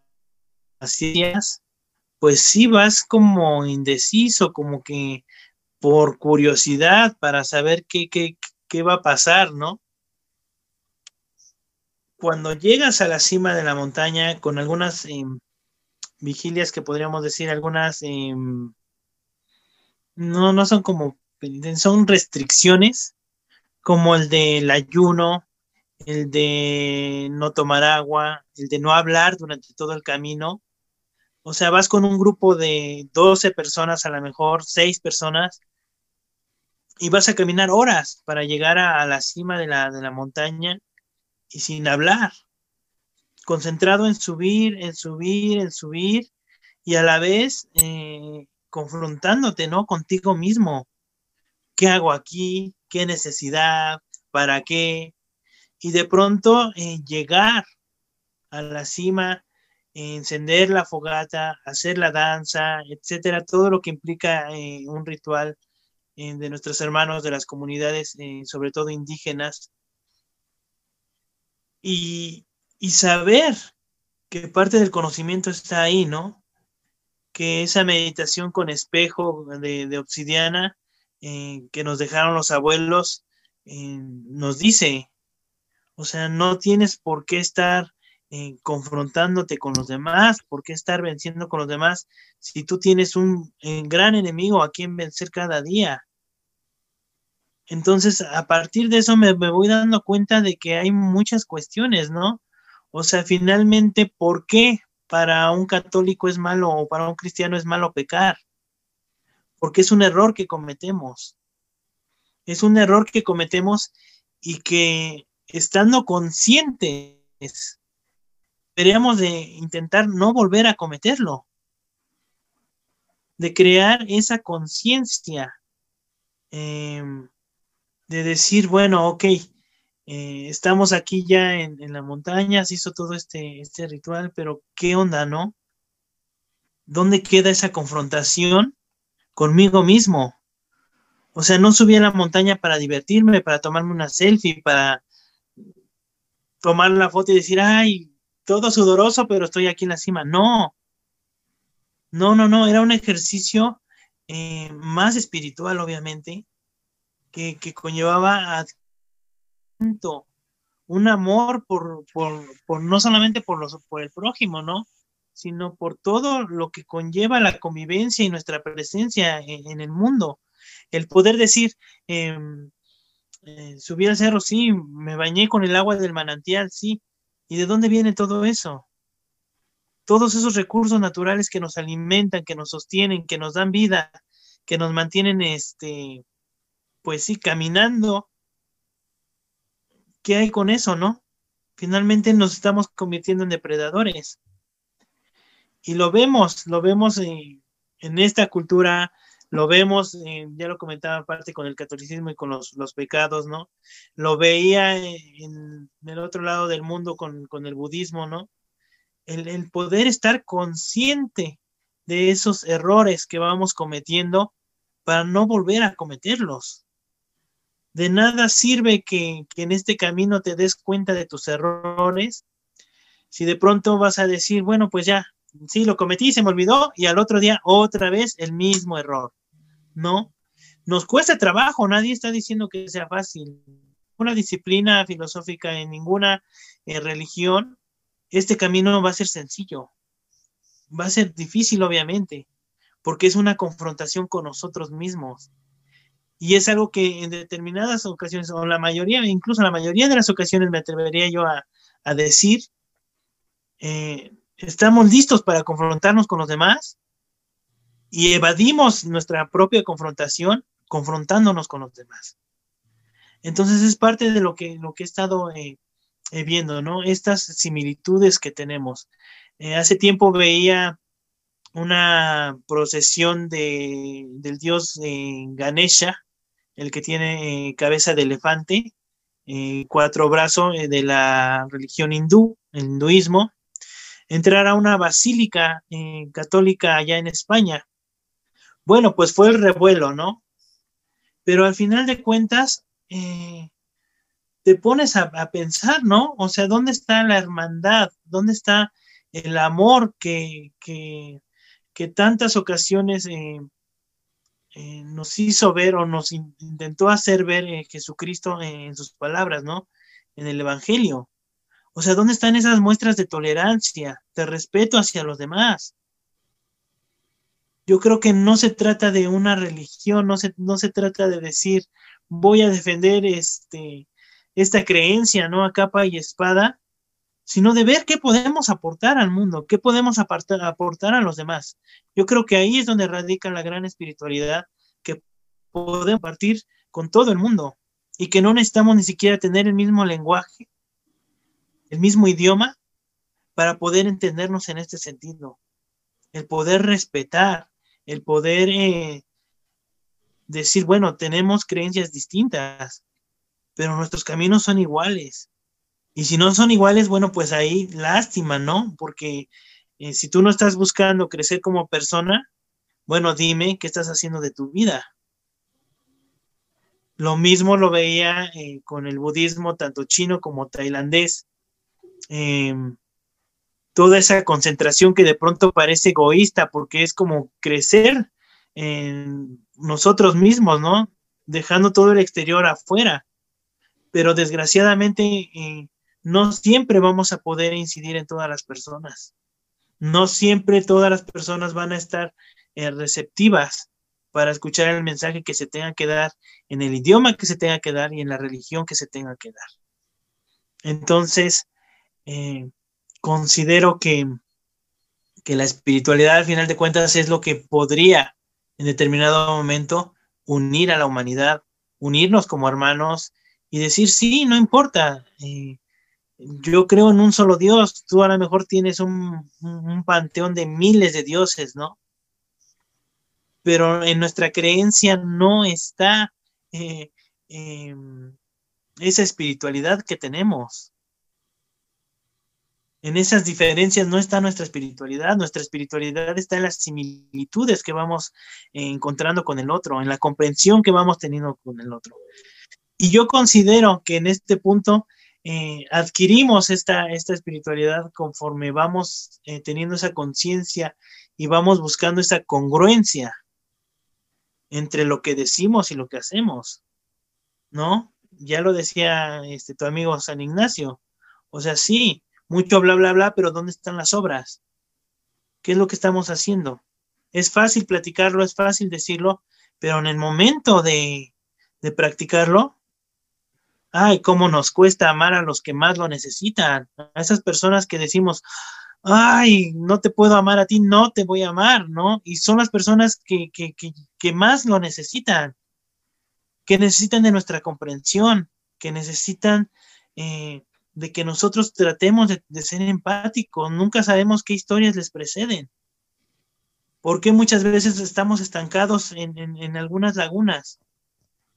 pues sí vas como indeciso, como que por curiosidad para saber qué, qué, va a pasar, ¿no? Cuando llegas a la cima de la montaña con algunas em, vigilias que podríamos decir, algunas, em, no, no son como, son restricciones, como el del ayuno, el de no tomar agua, el de no hablar durante todo el camino. O sea, vas con un grupo de 12 personas, a lo mejor 6 personas, y vas a caminar horas para llegar a, la cima de la, de la montaña y sin hablar, concentrado en subir, en subir, en subir y a la vez eh, confrontándote, ¿no? Contigo mismo. ¿Qué hago aquí? ¿Qué necesidad? ¿Para qué? Y de pronto eh, llegar a la cima, encender la fogata, hacer la danza, etcétera, todo lo que implica eh, un ritual de nuestros hermanos de las comunidades, eh, sobre todo indígenas, y, saber que parte del conocimiento está ahí, ¿no? Que esa meditación con espejo de, obsidiana eh, que nos dejaron los abuelos eh, nos dice, o sea, no tienes por qué estar confrontándote con los demás, por qué estar venciendo con los demás si tú tienes un gran enemigo a quien vencer cada día. Entonces, a partir de eso me, voy dando cuenta de que hay muchas cuestiones, ¿no? O sea, finalmente, ¿por qué para un católico es malo o para un cristiano es malo pecar? Porque es un error que cometemos. Es un error que cometemos y que estando conscientes, deberíamos de intentar no volver a cometerlo, de crear esa conciencia. Em, de decir, bueno, ok, eh, estamos aquí ya en, la montaña, se hizo todo este, este ritual, pero ¿qué onda, no? ¿Dónde queda esa confrontación conmigo mismo? O sea, no subí a la montaña para divertirme, para tomarme una selfie, para tomar la foto y decir, ay, todo sudoroso, pero estoy aquí en la cima. No, no, no, no, era un ejercicio eh, más espiritual, obviamente, que, conllevaba un amor por, por, no solamente por, los, por el prójimo, ¿no? sino por todo lo que conlleva la convivencia y nuestra presencia en, el mundo. El poder decir, em, eh, subí al cerro, sí, me bañé con el agua del manantial, sí. ¿Y de dónde viene todo eso? Todos esos recursos naturales que nos alimentan, que nos sostienen, que nos dan vida, que nos mantienen este, pues sí, caminando, ¿qué hay con eso, no? Finalmente nos estamos convirtiendo en depredadores. Y lo vemos, lo vemos en, esta cultura, lo vemos, ya lo comentaba aparte con el catolicismo y con los, pecados, ¿no? Lo veía en, el otro lado del mundo con, el budismo, ¿no? El, el, poder estar consciente de esos errores que vamos cometiendo para no volver a cometerlos. De nada sirve que, en este camino te des cuenta de tus errores. Si de pronto vas a decir, bueno, pues ya, sí, lo cometí, se me olvidó, y al otro día otra vez el mismo error. No, nos cuesta trabajo, nadie está diciendo que sea fácil. Una disciplina filosófica en ninguna eh, religión, este camino va a ser sencillo. Va a ser difícil, obviamente, porque es una confrontación con nosotros mismos. Y es algo que en determinadas ocasiones, o la mayoría, incluso la mayoría de las ocasiones me atrevería yo a, decir, eh, estamos listos para confrontarnos con los demás y evadimos nuestra propia confrontación confrontándonos con los demás. Entonces es parte de lo que, lo que he estado eh, eh, viendo, ¿no? Estas similitudes que tenemos. hace tiempo veía una procesión de, del dios Ganesha, el que tiene eh, cabeza de elefante, eh, cuatro brazos eh, de la religión hindú, el hinduismo, entrar a una basílica católica allá en España. Bueno, pues fue el revuelo, ¿no? Pero al final de cuentas, te pones a, pensar, ¿no? O sea, ¿dónde está la hermandad? ¿Dónde está el amor que, que, tantas ocasiones nos hizo ver o nos intentó hacer ver eh, Jesucristo en sus palabras, ¿no? En el Evangelio. O sea, ¿dónde están esas muestras de tolerancia, de respeto hacia los demás? Yo creo que no se trata de una religión, no se, no se trata de decir, voy a defender este, esta creencia, ¿no? A capa y espada, sino de ver qué podemos aportar al mundo, qué podemos aportar, a los demás. Yo creo que ahí es donde radica la gran espiritualidad, que podemos partir con todo el mundo y que no necesitamos ni siquiera tener el mismo lenguaje, el mismo idioma para poder entendernos en este sentido. El poder respetar, el poder eh, decir, bueno, tenemos creencias distintas, pero nuestros caminos son iguales. Y si no son iguales, bueno, pues ahí lástima, ¿no? Porque eh, si tú no estás buscando crecer como persona, bueno, dime qué estás haciendo de tu vida. Lo mismo lo veía eh, con el budismo, tanto chino como tailandés. Em, toda esa concentración que de pronto parece egoísta, porque es como crecer en nosotros mismos, ¿no? Dejando todo el exterior afuera. Pero desgraciadamente eh, no siempre vamos a poder incidir en todas las personas. No siempre todas las personas van a estar eh, receptivas para escuchar el mensaje que se tenga que dar en el idioma que se tenga que dar y en la religión que se tenga que dar. Entonces, eh, considero que, que la espiritualidad al final de cuentas es lo que podría en determinado momento unir a la humanidad, unirnos como hermanos y decir, sí, no importa, eh, yo creo en un solo Dios, tú a lo mejor tienes un, panteón de miles de dioses, ¿no? Pero en nuestra creencia no está eh, em, esa espiritualidad que tenemos. En esas diferencias no está nuestra espiritualidad, nuestra espiritualidad está en las similitudes que vamos encontrando con el otro, en la comprensión que vamos teniendo con el otro. Y yo considero que en este punto eh, adquirimos esta, esta espiritualidad conforme vamos eh, teniendo esa conciencia y vamos buscando esa congruencia entre lo que decimos y lo que hacemos, ¿no? Ya lo decía este, tu amigo San Ignacio. O sea, sí, mucho bla, bla, bla, pero ¿dónde están las obras? ¿Qué es lo que estamos haciendo? Es fácil platicarlo, es fácil decirlo, pero en el momento de, de practicarlo, ay, cómo nos cuesta amar a los que más lo necesitan, a esas personas que decimos, ay, no te puedo amar a ti, no te voy a amar, ¿no? Y son las personas que, que, que, más lo necesitan, que necesitan de nuestra comprensión, que necesitan eh, de que nosotros tratemos de, ser empáticos. Nunca sabemos qué historias les preceden. ¿Por qué muchas veces estamos estancados en, algunas lagunas?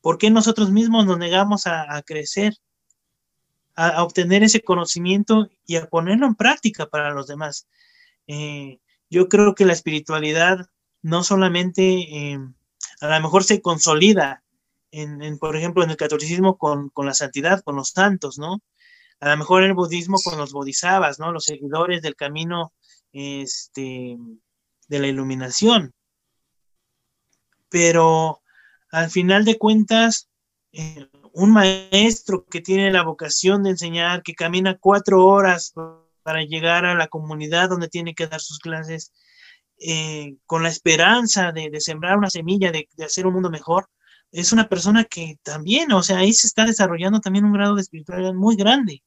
¿Por qué nosotros mismos nos negamos a, crecer, a, obtener ese conocimiento y a ponerlo en práctica para los demás? Eh, yo creo que la espiritualidad no solamente eh, a lo mejor se consolida en, por ejemplo, en el catolicismo con, con, la santidad, con los santos, ¿no? a lo mejor en el budismo con los bodhisattvas, ¿no? Los seguidores del camino este, de la iluminación. Pero al final de cuentas, eh, un maestro que tiene la vocación de enseñar, que camina cuatro horas para llegar a la comunidad donde tiene que dar sus clases, eh, con la esperanza de, sembrar una semilla, de, hacer un mundo mejor, es una persona que también, o sea, ahí se está desarrollando también un grado de espiritualidad muy grande.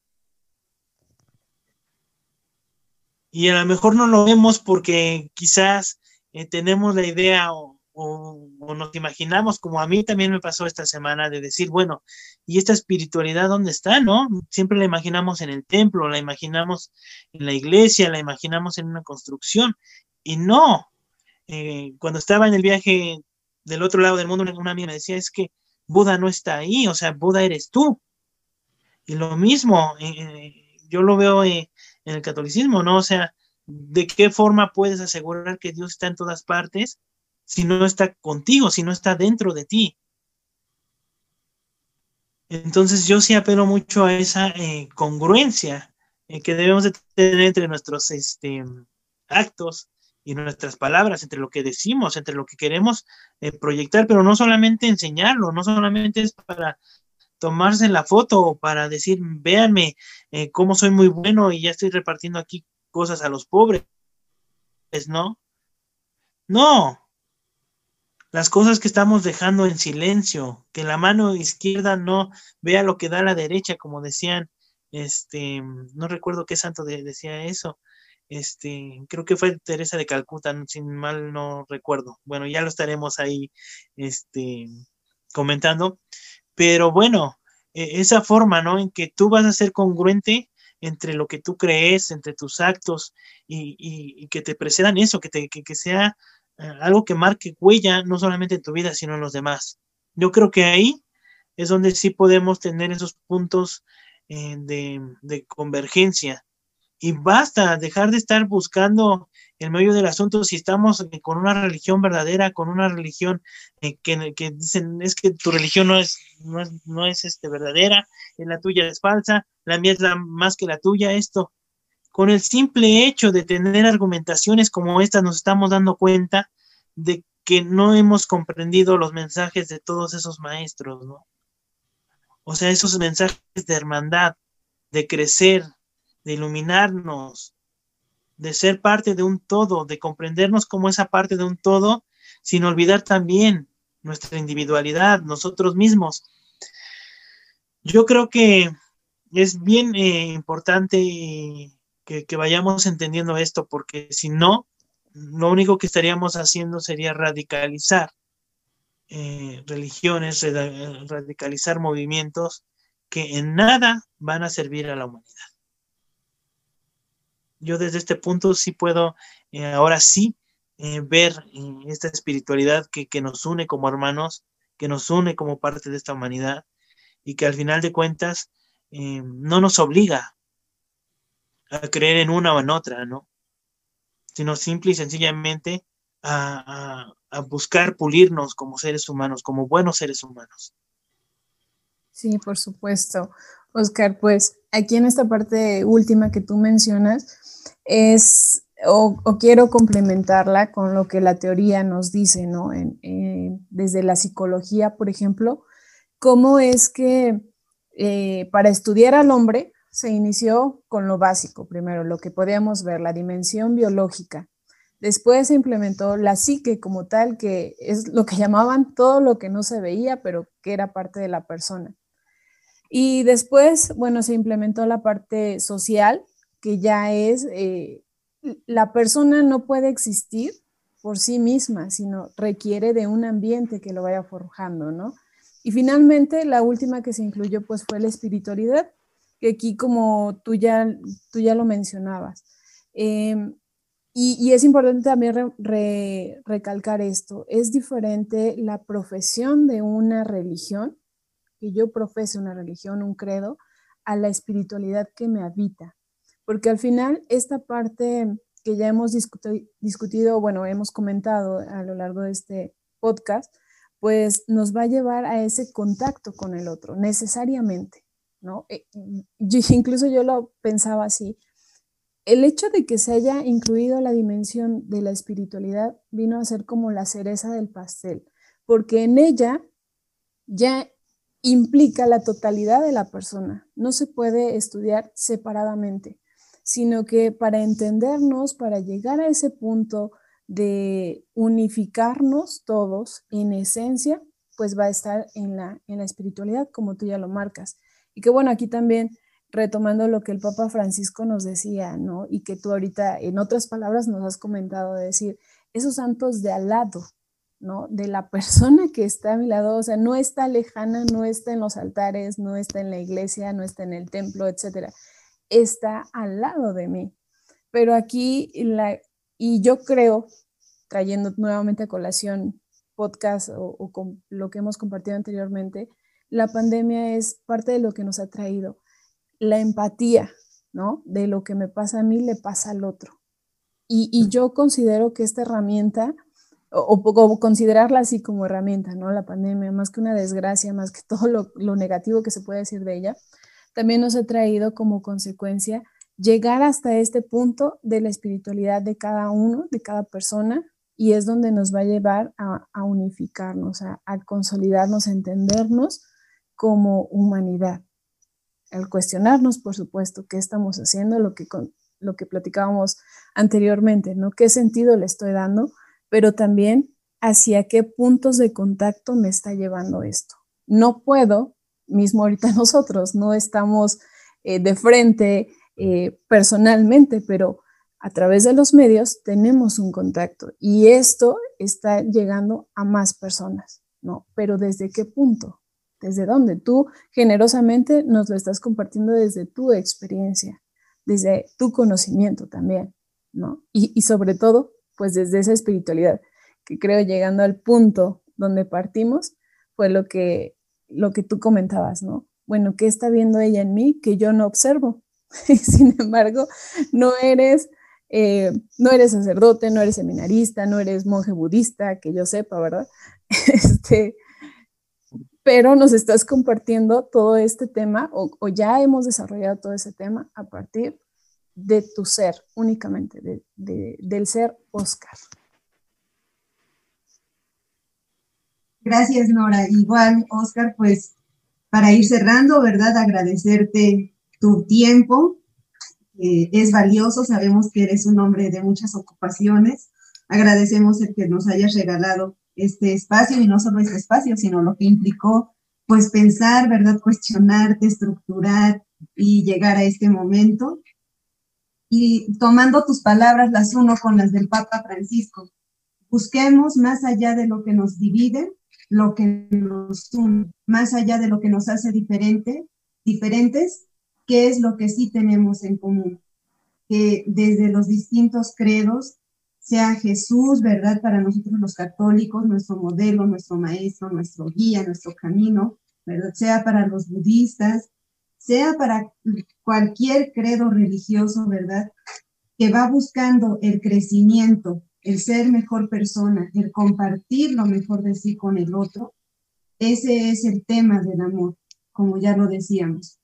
Y a lo mejor no lo vemos porque quizás eh, tenemos la idea o, nos imaginamos, como a mí también me pasó esta semana, de decir, bueno, ¿y esta espiritualidad dónde está, no? Siempre la imaginamos en el templo, la imaginamos en la iglesia, la imaginamos en una construcción. Y no, eh, cuando estaba en el viaje del otro lado del mundo, una amiga me decía, es que Buda no está ahí, o sea, Buda eres tú. Y lo mismo, eh, yo lo veo eh, en el catolicismo, ¿no? O sea, ¿de qué forma puedes asegurar que Dios está en todas partes si no está contigo, si no está dentro de ti? Entonces yo sí apelo mucho a esa eh, congruencia que debemos de tener entre nuestros este, actos y nuestras palabras, entre lo que decimos, entre lo que queremos eh, proyectar, pero no solamente enseñarlo, no solamente es para tomarse la foto o para decir, véanme eh, cómo soy muy bueno y ya estoy repartiendo aquí cosas a los pobres, ¿no? No. Las cosas que estamos dejando en silencio, que la mano izquierda no vea lo que da la derecha, como decían, este, no recuerdo qué santo decía eso, este, creo que fue Teresa de Calcuta, sin mal no recuerdo. Bueno, ya lo estaremos ahí, este, comentando, pero bueno, e, esa forma, ¿no? En que tú vas a ser congruente entre lo que tú crees, entre tus actos y, que te precedan eso, que, te, que, sea algo que marque huella no solamente en tu vida, sino en los demás. Yo creo que ahí es donde sí podemos tener esos puntos eh, de, convergencia. Y basta dejar de estar buscando el medio del asunto si estamos con una religión verdadera, con una religión eh, que, que, dicen es que tu religión no es, no es, no es este, verdadera, la tuya es falsa, la mía es la, más que la tuya, esto. Con el simple hecho de tener argumentaciones como estas nos estamos dando cuenta de que no hemos comprendido los mensajes de todos esos maestros, ¿no? O sea, esos mensajes de hermandad, de crecer, de iluminarnos, de ser parte de un todo, de comprendernos como esa parte de un todo, sin olvidar también nuestra individualidad, nosotros mismos. Yo creo que es bien eh, importante que, vayamos entendiendo esto, porque si no, lo único que estaríamos haciendo sería radicalizar eh, religiones, radicalizar movimientos que en nada van a servir a la humanidad. Yo desde este punto sí puedo, eh, ahora sí, eh, ver esta espiritualidad que, nos une como hermanos, que nos une como parte de esta humanidad y que al final de cuentas no nos obliga a creer en una o en otra, ¿no? Sino simple y sencillamente a, buscar pulirnos como seres humanos, como buenos seres humanos. Sí, por supuesto. Oscar, pues aquí en esta parte última que tú mencionas, es, o, quiero complementarla con lo que la teoría nos dice, ¿no? desde la psicología, por ejemplo, cómo es que eh, para estudiar al hombre se inició con lo básico, primero, lo que podíamos ver, la dimensión biológica. Después se implementó la psique como tal, que es lo que llamaban todo lo que no se veía, pero que era parte de la persona. Y después, bueno, se implementó la parte social, que ya es, eh, la persona no puede existir por sí misma, sino requiere de un ambiente que lo vaya forjando, ¿no? Y finalmente, la última que se incluyó, pues, fue la espiritualidad, que aquí, como tú ya, tú ya lo mencionabas. Em, y, es importante también recalcar esto, es diferente la profesión de una religión, que yo profese una religión, un credo, a la espiritualidad que me habita porque al final esta parte que ya hemos discutido, bueno, hemos comentado a lo largo de este podcast, pues nos va a llevar a ese contacto con el otro, necesariamente, ¿no? Eh, incluso yo lo pensaba así. El hecho de que se haya incluido la dimensión de la espiritualidad vino a ser como la cereza del pastel, porque en ella ya implica la totalidad de la persona, no se puede estudiar separadamente sino que para entendernos, para llegar a ese punto de unificarnos todos en esencia, pues va a estar en la, en la espiritualidad, como tú ya lo marcas. Y que bueno, aquí también retomando lo que el Papa Francisco nos decía, ¿no? Y que tú ahorita, en otras palabras, nos has comentado de decir, esos santos de al lado, ¿no? De la persona que está a mi lado, o sea, no está lejana, no está en los altares, no está en la iglesia, no está en el templo, etcétera está al lado de mí. Pero aquí, la, y yo creo, trayendo nuevamente a colación podcast o, con lo que hemos compartido anteriormente, la pandemia es parte de lo que nos ha traído. La empatía, ¿no? De lo que me pasa a mí le pasa al otro. Y, yo considero que esta herramienta, o, o, considerarla así como herramienta, ¿no? La pandemia, más que una desgracia, más que todo lo, lo negativo que se puede decir de ella, también nos ha traído como consecuencia llegar hasta este punto de la espiritualidad de cada uno, de cada persona, y es donde nos va a llevar a, unificarnos, a, consolidarnos, a entendernos como humanidad. Al cuestionarnos, por supuesto, qué estamos haciendo, lo que, lo que platicábamos anteriormente, ¿no? ¿Qué sentido le estoy dando? Pero también hacia qué puntos de contacto me está llevando esto. No puedo mismo ahorita nosotros, no estamos eh, de frente eh, personalmente, pero a través de los medios tenemos un contacto y esto está llegando a más personas. ¿no? Pero ¿desde qué punto? ¿Desde dónde? Tú generosamente nos lo estás compartiendo desde tu experiencia, desde tu conocimiento también, ¿no? Y, sobre todo, pues desde esa espiritualidad, que creo llegando al punto donde partimos, fue lo que, lo que tú comentabas, ¿no? Bueno, ¿qué está viendo ella en mí que yo no observo? Sin embargo, no eres, eh, no eres sacerdote, no eres seminarista, no eres monje budista, que yo sepa, ¿verdad? Este, pero nos estás compartiendo todo este tema o, ya hemos desarrollado todo ese tema a partir de tu ser, únicamente, del ser Oscar. Gracias, Nora. Igual, Oscar, pues para ir cerrando, ¿verdad? Agradecerte tu tiempo. es valioso, sabemos que eres un hombre de muchas ocupaciones. Agradecemos el que nos hayas regalado este espacio y no solo este espacio, sino lo que implicó, pues pensar, ¿verdad? Cuestionarte, estructurar y llegar a este momento. Y tomando tus palabras las uno con las del Papa Francisco, busquemos más allá de lo que nos divide, lo que nos une, más allá de lo que nos hace diferente, diferentes, qué es lo que sí tenemos en común. Que desde los distintos credos sea Jesús, ¿verdad? Para nosotros los católicos, nuestro modelo, nuestro maestro, nuestro guía, nuestro camino, ¿verdad? Sea para los budistas, sea para cualquier credo religioso, ¿verdad? Que va buscando el crecimiento, el ser mejor persona, el compartir lo mejor de sí con el otro. Ese es el tema del amor, como ya lo decíamos.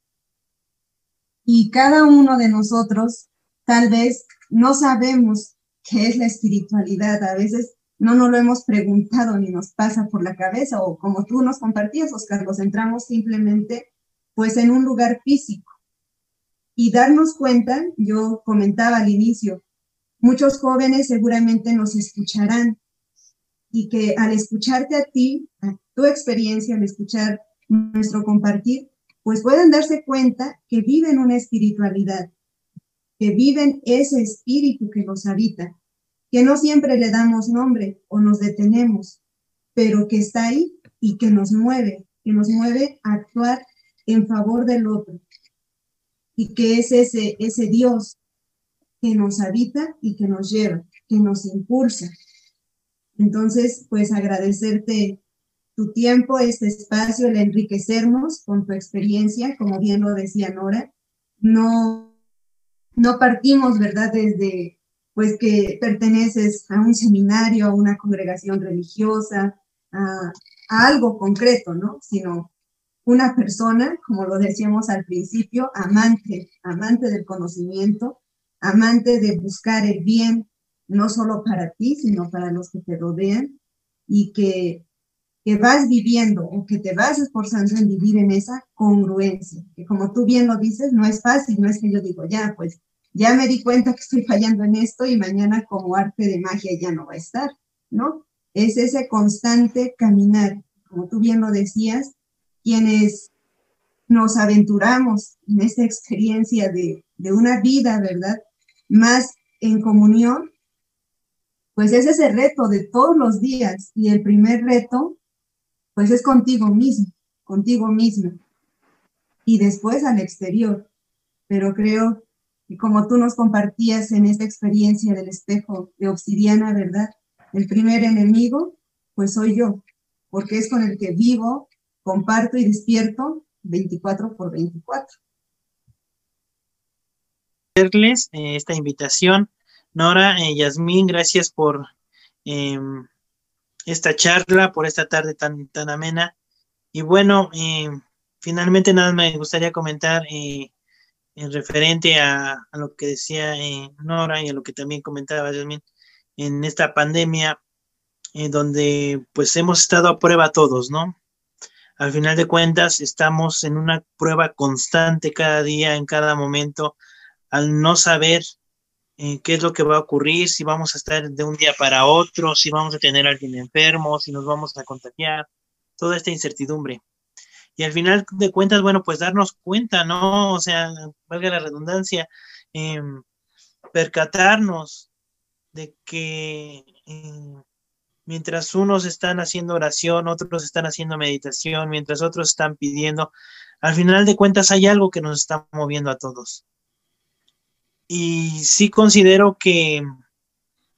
Y cada uno de nosotros tal vez no sabemos qué es la espiritualidad. A veces no nos lo hemos preguntado ni nos pasa por la cabeza o como tú nos compartías, Oscar, nos centramos simplemente pues en un lugar físico. Y darnos cuenta, yo comentaba al inicio, muchos jóvenes seguramente nos escucharán y que al escucharte a ti, a tu experiencia, al escuchar nuestro compartir, pues pueden darse cuenta que viven una espiritualidad, que viven ese espíritu que los habita, que no siempre le damos nombre o nos detenemos, pero que está ahí y que nos mueve, que nos mueve a actuar en favor del otro. Y que es ese, ese Dios que nos habita y que nos lleva, que nos impulsa. Entonces, pues agradecerte tu tiempo, este espacio, el enriquecernos con tu experiencia, como bien lo decía Nora. No, no partimos, ¿verdad?, desde pues que perteneces a un seminario, a una congregación religiosa, a, algo concreto, ¿no? Sino una persona, como lo decíamos al principio, amante, amante del conocimiento, amante de buscar el bien, no solo para ti, sino para los que te rodean, y que, que vas viviendo o que te vas esforzando en vivir en esa congruencia, que como tú bien lo dices, no es fácil, no es que yo digo, ya, pues ya me di cuenta que estoy fallando en esto y mañana como arte de magia ya no va a estar, ¿no? Es ese constante caminar, como tú bien lo decías, quienes nos aventuramos en esta experiencia de, de una vida, ¿verdad? Más en comunión, pues es ese reto de todos los días y el primer reto, pues es contigo mismo, contigo misma y después al exterior. Pero creo y como tú nos compartías en esta experiencia del espejo de obsidiana, ¿verdad? El primer enemigo, pues soy yo, porque es con el que vivo, comparto y despierto 24 por 24. Hacerles eh, esta invitación. Nora, eh, Yasmín, gracias por em, esta charla, por esta tarde tan, tan amena. Y bueno, em, finalmente nada me gustaría comentar eh, en referente a, lo que decía eh, Nora y a lo que también comentaba Jasmine, en esta pandemia, en donde pues hemos estado a prueba todos, ¿no? Al final de cuentas, estamos en una prueba constante cada día, en cada momento, al no saber eh, qué es lo que va a ocurrir, si vamos a estar de un día para otro, si vamos a tener alguien enfermo, si nos vamos a contagiar, toda esta incertidumbre y al final de cuentas, bueno, pues darnos cuenta, ¿no? O sea, valga la redundancia, em, percatarnos de que em, mientras unos están haciendo oración, otros están haciendo meditación, mientras otros están pidiendo, al final de cuentas hay algo que nos está moviendo a todos. Y sí considero que,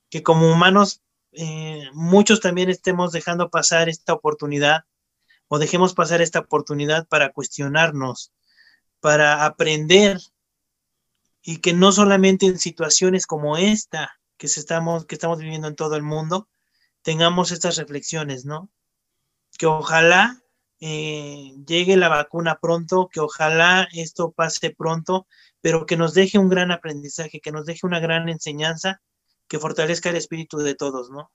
que como humanos, eh, muchos también estemos dejando pasar esta oportunidad o dejemos pasar esta oportunidad para cuestionarnos, para aprender y que no solamente en situaciones como esta que, estamos, que estamos viviendo en todo el mundo, tengamos estas reflexiones, ¿no? Que ojalá eh, llegue la vacuna pronto, que ojalá esto pase pronto, pero que nos deje un gran aprendizaje, que nos deje una gran enseñanza, que fortalezca el espíritu de todos, ¿no?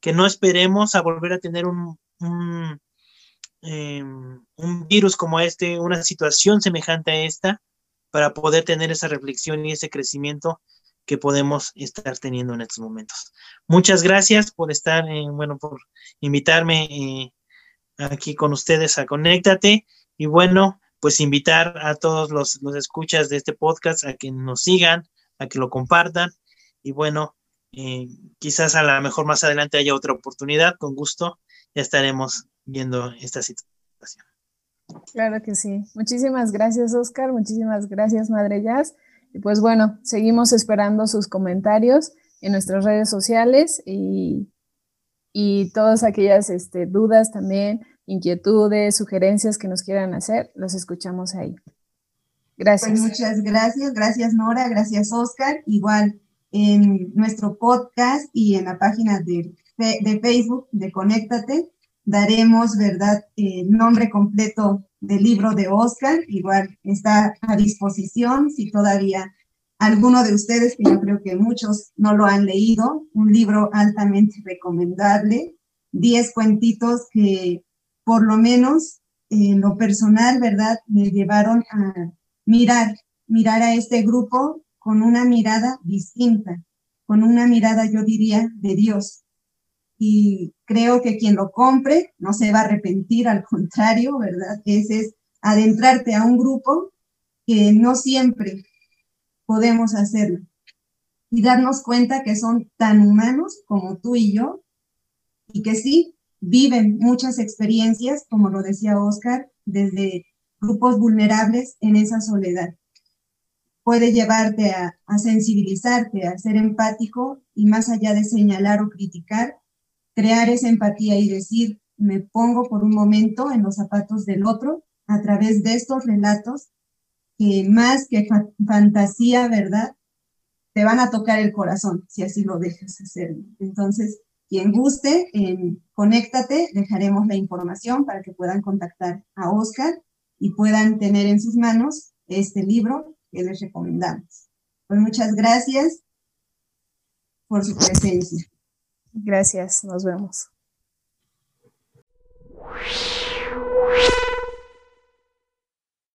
Que no esperemos a volver a tener un, em, virus como este, una situación semejante a esta, para poder tener esa reflexión y ese crecimiento que podemos estar teniendo en estos momentos. Muchas gracias por estar, eh, bueno, por invitarme eh, aquí con ustedes a Conéctate y bueno, pues invitar a todos los, los, escuchas de este podcast a que nos sigan, a que lo compartan y bueno, eh, quizás a lo mejor más adelante haya otra oportunidad, con gusto ya estaremos viendo esta situación. Claro que sí. Muchísimas gracias, Oscar. Muchísimas gracias, Madre Jazz. Y pues bueno, seguimos esperando sus comentarios en nuestras redes sociales y, y todas aquellas este, dudas también, inquietudes, sugerencias que nos quieran hacer, los escuchamos ahí. Gracias. Pues muchas gracias, gracias Nora, gracias Oscar. Igual en nuestro podcast y en la página de, de Facebook de Conéctate daremos, ¿verdad?, el nombre completo del libro de Oscar. Igual está a disposición si todavía alguno de ustedes, que yo creo que muchos no lo han leído, un libro altamente recomendable, 10 cuentitos que por lo menos en lo personal, ¿verdad?, me llevaron a mirar, mirar a este grupo con una mirada distinta, con una mirada, yo diría, de Dios, y creo que quien lo compre no se va a arrepentir, al contrario, ¿verdad? Ese es adentrarte a un grupo que no siempre podemos hacerlo y darnos cuenta que son tan humanos como tú y yo y que sí viven muchas experiencias, como lo decía Oscar, desde grupos vulnerables en esa soledad. Puede llevarte a, sensibilizarte, a ser empático y más allá de señalar o criticar, crear esa empatía y decir, me pongo por un momento en los zapatos del otro a través de estos relatos que más que fantasía, ¿verdad? Te van a tocar el corazón si así lo dejas hacer. Entonces, quien guste, en Conéctate, dejaremos la información para que puedan contactar a Oscar y puedan tener en sus manos este libro que les recomendamos. Pues muchas gracias por su presencia. Gracias, nos vemos.